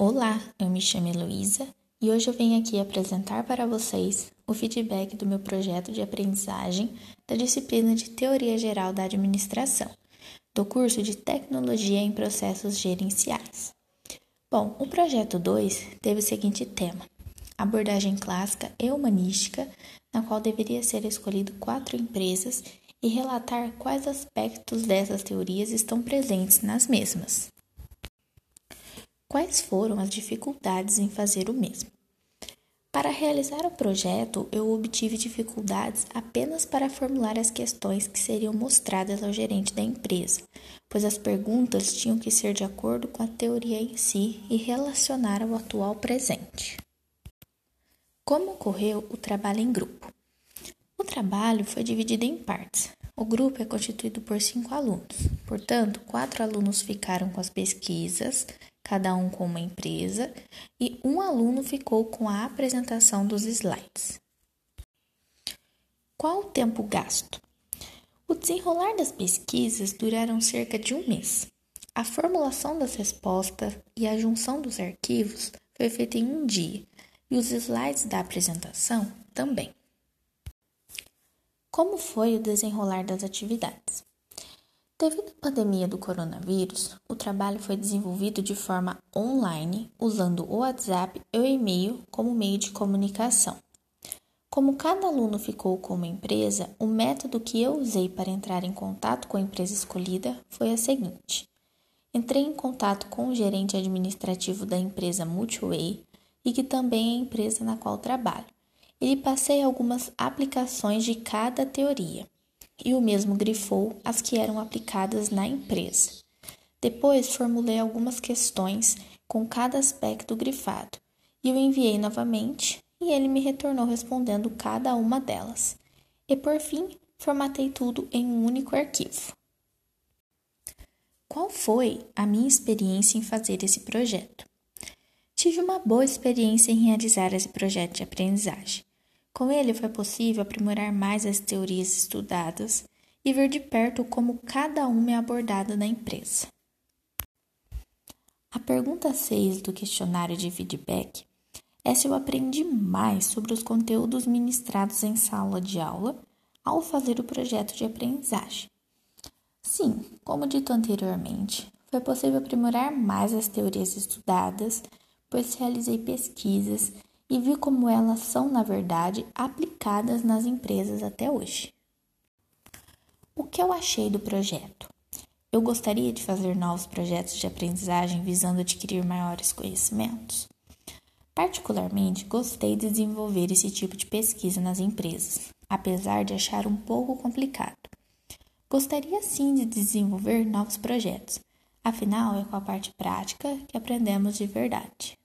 Olá, eu me chamo Heloísa e hoje eu venho aqui apresentar para vocês o feedback do meu projeto de aprendizagem da disciplina de Teoria Geral da Administração, do curso de Tecnologia em Processos Gerenciais. Bom, o projeto 2 teve o seguinte tema: abordagem clássica e humanística, na qual deveria ser escolhido quatro empresas e relatar quais aspectos dessas teorias estão presentes nas mesmas. Quais foram as dificuldades em fazer o mesmo? Para realizar o projeto, eu obtive dificuldades apenas para formular as questões que seriam mostradas ao gerente da empresa, pois as perguntas tinham que ser de acordo com a teoria em si e relacionar ao atual presente. Como ocorreu o trabalho em grupo? O trabalho foi dividido em partes. O grupo é constituído por cinco alunos, portanto, quatro alunos ficaram com as pesquisas cada um com uma empresa, e um aluno ficou com a apresentação dos slides. Qual o tempo gasto? O desenrolar das pesquisas duraram cerca de um mês. A formulação das respostas e a junção dos arquivos foi feita em um dia, e os slides da apresentação também. Como foi o desenrolar das atividades? Devido à pandemia do coronavírus, o trabalho foi desenvolvido de forma online, usando o WhatsApp e o e-mail como meio de comunicação. Como cada aluno ficou com uma empresa, o método que eu usei para entrar em contato com a empresa escolhida foi a seguinte: entrei em contato com o gerente administrativo da empresa Multiway e que também é a empresa na qual trabalho, e lhe passei algumas aplicações de cada teoria e o mesmo grifou as que eram aplicadas na empresa. Depois formulei algumas questões com cada aspecto grifado e o enviei novamente e ele me retornou respondendo cada uma delas. E por fim, formatei tudo em um único arquivo. Qual foi a minha experiência em fazer esse projeto? Tive uma boa experiência em realizar esse projeto de aprendizagem. Com ele foi possível aprimorar mais as teorias estudadas e ver de perto como cada uma é abordada na empresa. A pergunta 6 do questionário de feedback é se eu aprendi mais sobre os conteúdos ministrados em sala de aula ao fazer o projeto de aprendizagem. Sim, como dito anteriormente, foi possível aprimorar mais as teorias estudadas, pois realizei pesquisas e vi como elas são, na verdade, aplicadas nas empresas até hoje. O que eu achei do projeto? Eu gostaria de fazer novos projetos de aprendizagem visando adquirir maiores conhecimentos. Particularmente, gostei de desenvolver esse tipo de pesquisa nas empresas, apesar de achar um pouco complicado. Gostaria sim de desenvolver novos projetos, afinal, é com a parte prática que aprendemos de verdade.